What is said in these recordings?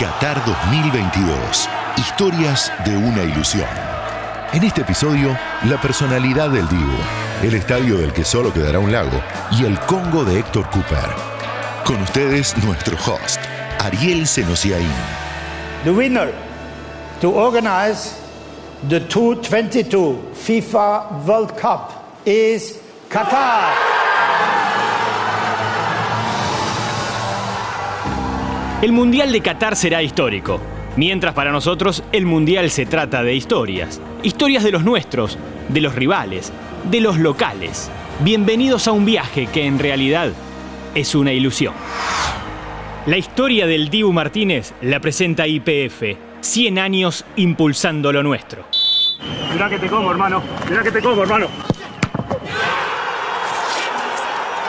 Qatar 2022. Historias de una ilusión. En este episodio, la personalidad del Divo, el estadio del que solo quedará un lago y el Congo de Héctor Cooper. Con ustedes, nuestro host, Ariel Senosiaín. The winner to organize the 2022 FIFA World Cup is Qatar. El Mundial de Qatar será histórico, mientras para nosotros el Mundial se trata de historias. Historias de los nuestros, de los rivales, de los locales. Bienvenidos a un viaje que en realidad es una ilusión. La historia del Dibu Martínez la presenta IPF, 100 años impulsando lo nuestro. Mirá que te como, hermano. Mirá que te como, hermano.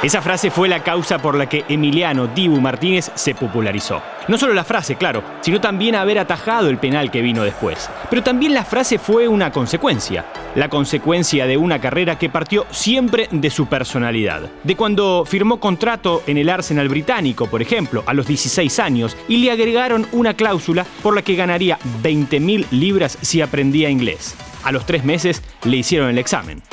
Esa frase fue la causa por la que Emiliano Dibu Martínez se popularizó. No solo la frase, claro, sino también haber atajado el penal que vino después. Pero también la frase fue una consecuencia. La consecuencia de una carrera que partió siempre de su personalidad. De cuando firmó contrato en el Arsenal británico, por ejemplo, a los 16 años, y le agregaron una cláusula por la que ganaría 20.000 libras si aprendía inglés. A los tres meses le hicieron el examen.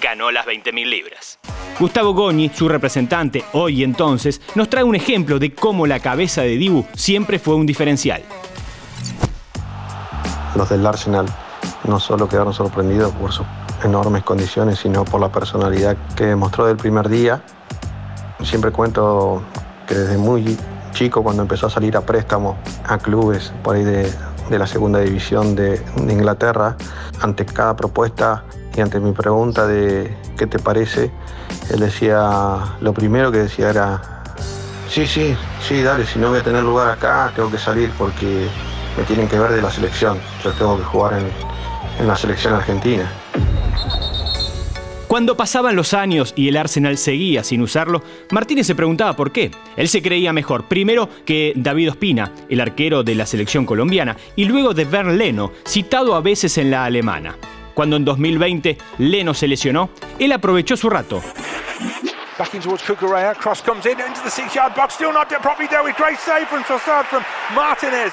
Ganó las 20.000 libras. Gustavo Goñi, su representante hoy entonces, nos trae un ejemplo de cómo la cabeza de Dibu siempre fue un diferencial. Los del Arsenal no solo quedaron sorprendidos por sus enormes condiciones, sino por la personalidad que demostró del primer día. Siempre cuento que desde muy chico, cuando empezó a salir a préstamo a clubes por ahí de, de la segunda división de, de Inglaterra, ante cada propuesta y ante mi pregunta de qué te parece, él decía, lo primero que decía era, sí, sí, sí, dale, si no voy a tener lugar acá, tengo que salir porque me tienen que ver de la selección, yo tengo que jugar en, en la selección argentina. Cuando pasaban los años y el Arsenal seguía sin usarlo, Martínez se preguntaba por qué. Él se creía mejor, primero que David Ospina, el arquero de la selección colombiana, y luego de Bernd Leno, citado a veces en la alemana. Cuando en 2020 Leno se lesionó, él aprovechó su rato. Back in towards Kukurea, cross comes in into the six-yard box, still not properly there with great save from Trossard from Martinez.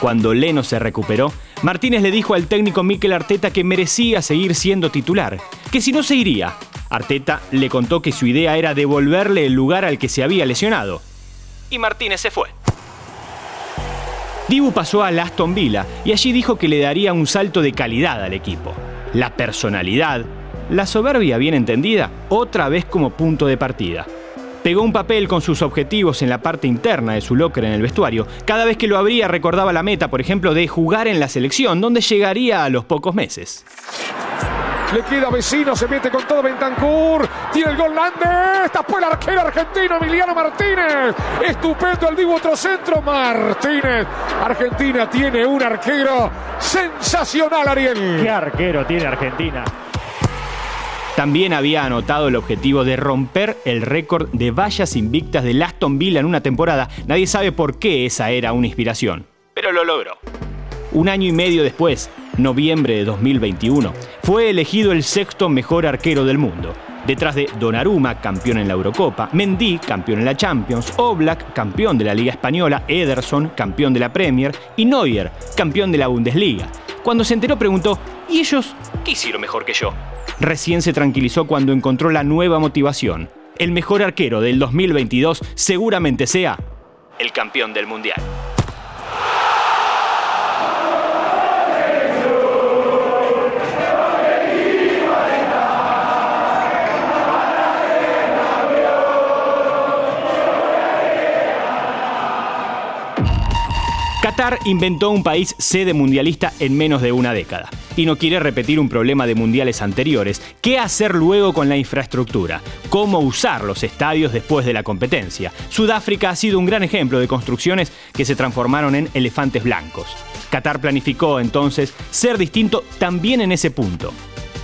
Cuando Leno se recuperó, Martínez le dijo al técnico Mikel Arteta que merecía seguir siendo titular, que si no se iría. Arteta le contó que su idea era devolverle el lugar al que se había lesionado. Y Martínez se fue. Dibu pasó a Aston Villa y allí dijo que le daría un salto de calidad al equipo. La personalidad, la soberbia bien entendida, otra vez como punto de partida. Pegó un papel con sus objetivos en la parte interna de su locker en el vestuario. Cada vez que lo abría recordaba la meta, por ejemplo, de jugar en la selección, donde llegaría a los pocos meses. Le queda vecino, se mete con todo Bentancur. Tiene el gol Landes. Tapó el arquero argentino Emiliano Martínez. Estupendo el Divo otro centro. Martínez. Argentina tiene un arquero sensacional, Ariel. ¿Qué arquero tiene Argentina? También había anotado el objetivo de romper el récord de vallas invictas de Aston Villa en una temporada. Nadie sabe por qué esa era una inspiración, pero lo logró. Un año y medio después, noviembre de 2021, fue elegido el sexto mejor arquero del mundo. Detrás de Donnarumma, campeón en la Eurocopa, Mendy, campeón en la Champions, Oblak, campeón de la Liga Española, Ederson, campeón de la Premier, y Neuer, campeón de la Bundesliga. Cuando se enteró preguntó, ¿y ellos qué hicieron mejor que yo? Recién se tranquilizó cuando encontró la nueva motivación. El mejor arquero del 2022 seguramente sea el campeón del Mundial. Qatar inventó un país sede mundialista en menos de una década y no quiere repetir un problema de mundiales anteriores. ¿Qué hacer luego con la infraestructura? ¿Cómo usar los estadios después de la competencia? Sudáfrica ha sido un gran ejemplo de construcciones que se transformaron en elefantes blancos. Qatar planificó entonces ser distinto también en ese punto.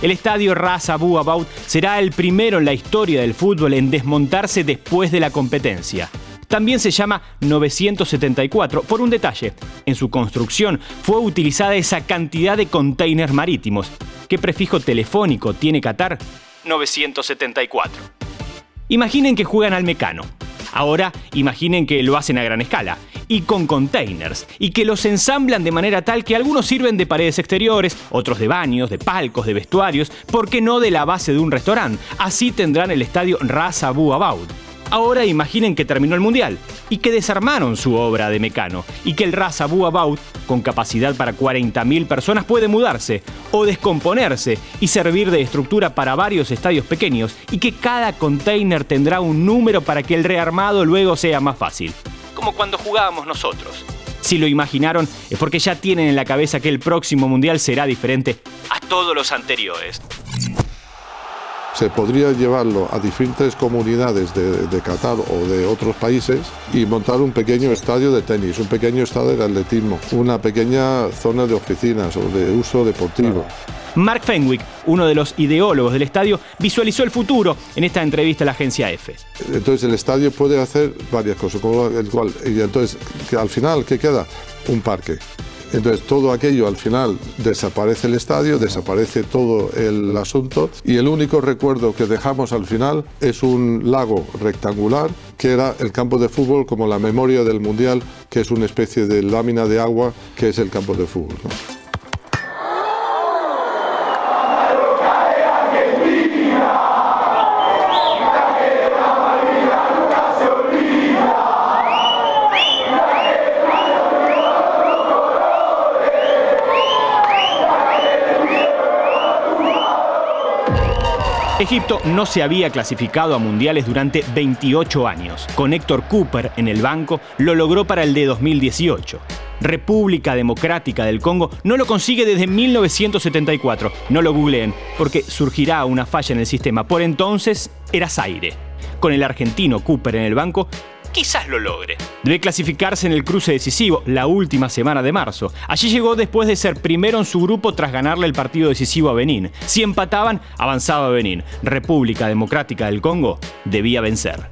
El estadio Ras Abu Abaud será el primero en la historia del fútbol en desmontarse después de la competencia. También se llama 974 por un detalle. En su construcción fue utilizada esa cantidad de containers marítimos. ¿Qué prefijo telefónico tiene Qatar? 974. Imaginen que juegan al mecano. Ahora imaginen que lo hacen a gran escala y con containers, y que los ensamblan de manera tal que algunos sirven de paredes exteriores, otros de baños, de palcos, de vestuarios, ¿por qué no de la base de un restaurante? Así tendrán el estadio Ras Abu Abaud. Ahora imaginen que terminó el Mundial y que desarmaron su obra de Mecano y que el Ras Abu Abaud, con capacidad para 40.000 personas, puede mudarse o descomponerse y servir de estructura para varios estadios pequeños y que cada container tendrá un número para que el rearmado luego sea más fácil. Como cuando jugábamos nosotros. Si lo imaginaron es porque ya tienen en la cabeza que el próximo Mundial será diferente a todos los anteriores se podría llevarlo a diferentes comunidades de, Qatar o de otros países y montar un pequeño estadio de tenis, un pequeño estadio de atletismo, una pequeña zona de oficinas o de uso deportivo. Mark Fenwick, uno de los ideólogos del estadio, visualizó el futuro en esta entrevista a la agencia EFE. Entonces el estadio puede hacer varias cosas, el cual, y entonces al final, ¿qué queda? Un parque. Entonces todo aquello al final desaparece el estadio, desaparece todo el asunto y el único recuerdo que dejamos al final es un lago rectangular que era el campo de fútbol como la memoria del Mundial, que es una especie de lámina de agua que es el campo de fútbol. Egipto no se había clasificado a mundiales durante 28 años. Con Héctor Cooper en el banco, lo logró para el de 2018. República Democrática del Congo no lo consigue desde 1974. No lo googleen, porque surgirá una falla en el sistema. Por entonces era Zaire. Con el argentino Cooper en el banco, quizás lo logre. Debe clasificarse en el cruce decisivo, la última semana de marzo. Allí llegó después de ser primero en su grupo tras ganarle el partido decisivo a Benín. Si empataban, avanzaba Benín. República Democrática del Congo debía vencer.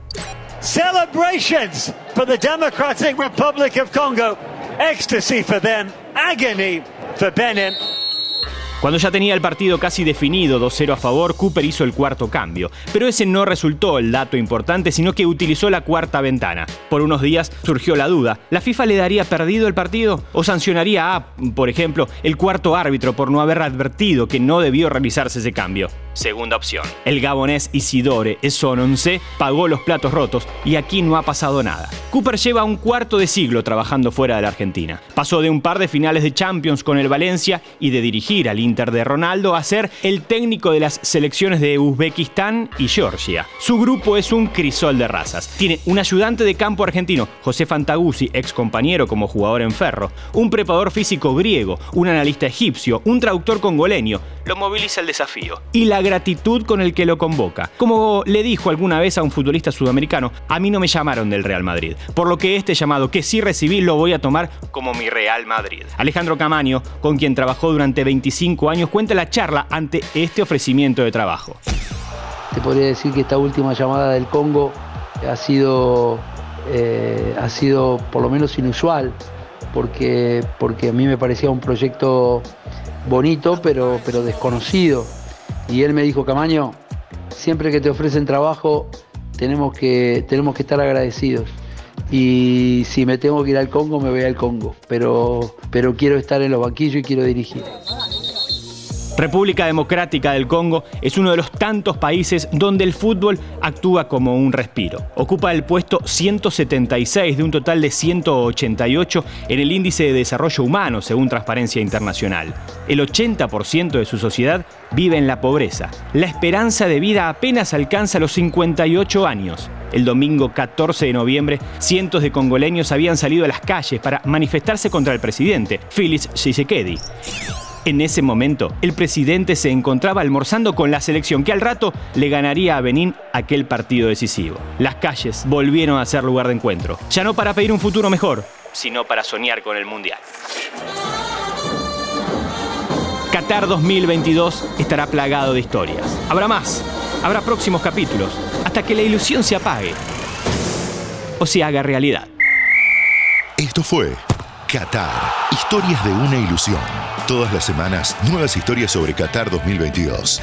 Celebrations for the Democratic Republic of Congo. Ecstasy for them, agony for Benin. Cuando ya tenía el partido casi definido, 2-0 a favor, Cooper hizo el cuarto cambio. Pero ese no resultó el dato importante, sino que utilizó la cuarta ventana. Por unos días surgió la duda, ¿la FIFA le daría perdido el partido? ¿O sancionaría a, por ejemplo, el cuarto árbitro por no haber advertido que no debió realizarse ese cambio? Segunda opción. El gabonés Isidore Esononce pagó los platos rotos y aquí no ha pasado nada. Cooper lleva un cuarto de siglo trabajando fuera de la Argentina. Pasó de un par de finales de Champions con el Valencia y de dirigir al Inter de Ronaldo a ser el técnico de las selecciones de Uzbekistán y Georgia. Su grupo es un crisol de razas. Tiene un ayudante de campo argentino, José Fantaguzzi, ex compañero como jugador en Ferro, un preparador físico griego, un analista egipcio, un traductor congoleño. Lo moviliza el desafío. Y la gratitud con el que lo convoca. Como le dijo alguna vez a un futbolista sudamericano, a mí no me llamaron del Real Madrid, por lo que este llamado que sí recibí lo voy a tomar como mi Real Madrid. Alejandro Camaño, con quien trabajó durante 25 años, cuenta la charla ante este ofrecimiento de trabajo. Te podría decir que esta última llamada del Congo ha sido, eh, ha sido por lo menos inusual, porque, porque a mí me parecía un proyecto bonito, pero, pero desconocido. Y él me dijo, Camaño, siempre que te ofrecen trabajo tenemos que, tenemos que estar agradecidos. Y si me tengo que ir al Congo, me voy al Congo. Pero, pero quiero estar en los banquillos y quiero dirigir. República Democrática del Congo es uno de los tantos países donde el fútbol actúa como un respiro. Ocupa el puesto 176 de un total de 188 en el índice de desarrollo humano según Transparencia Internacional. El 80% de su sociedad vive en la pobreza. La esperanza de vida apenas alcanza los 58 años. El domingo 14 de noviembre, cientos de congoleños habían salido a las calles para manifestarse contra el presidente, Félix Tshisekedi. En ese momento, el presidente se encontraba almorzando con la selección que al rato le ganaría a Benín aquel partido decisivo. Las calles volvieron a ser lugar de encuentro, ya no para pedir un futuro mejor, sino para soñar con el Mundial. Qatar 2022 estará plagado de historias. Habrá más, habrá próximos capítulos, hasta que la ilusión se apague o se haga realidad. Esto fue Qatar, historias de una ilusión. Todas las semanas, nuevas historias sobre Qatar 2022.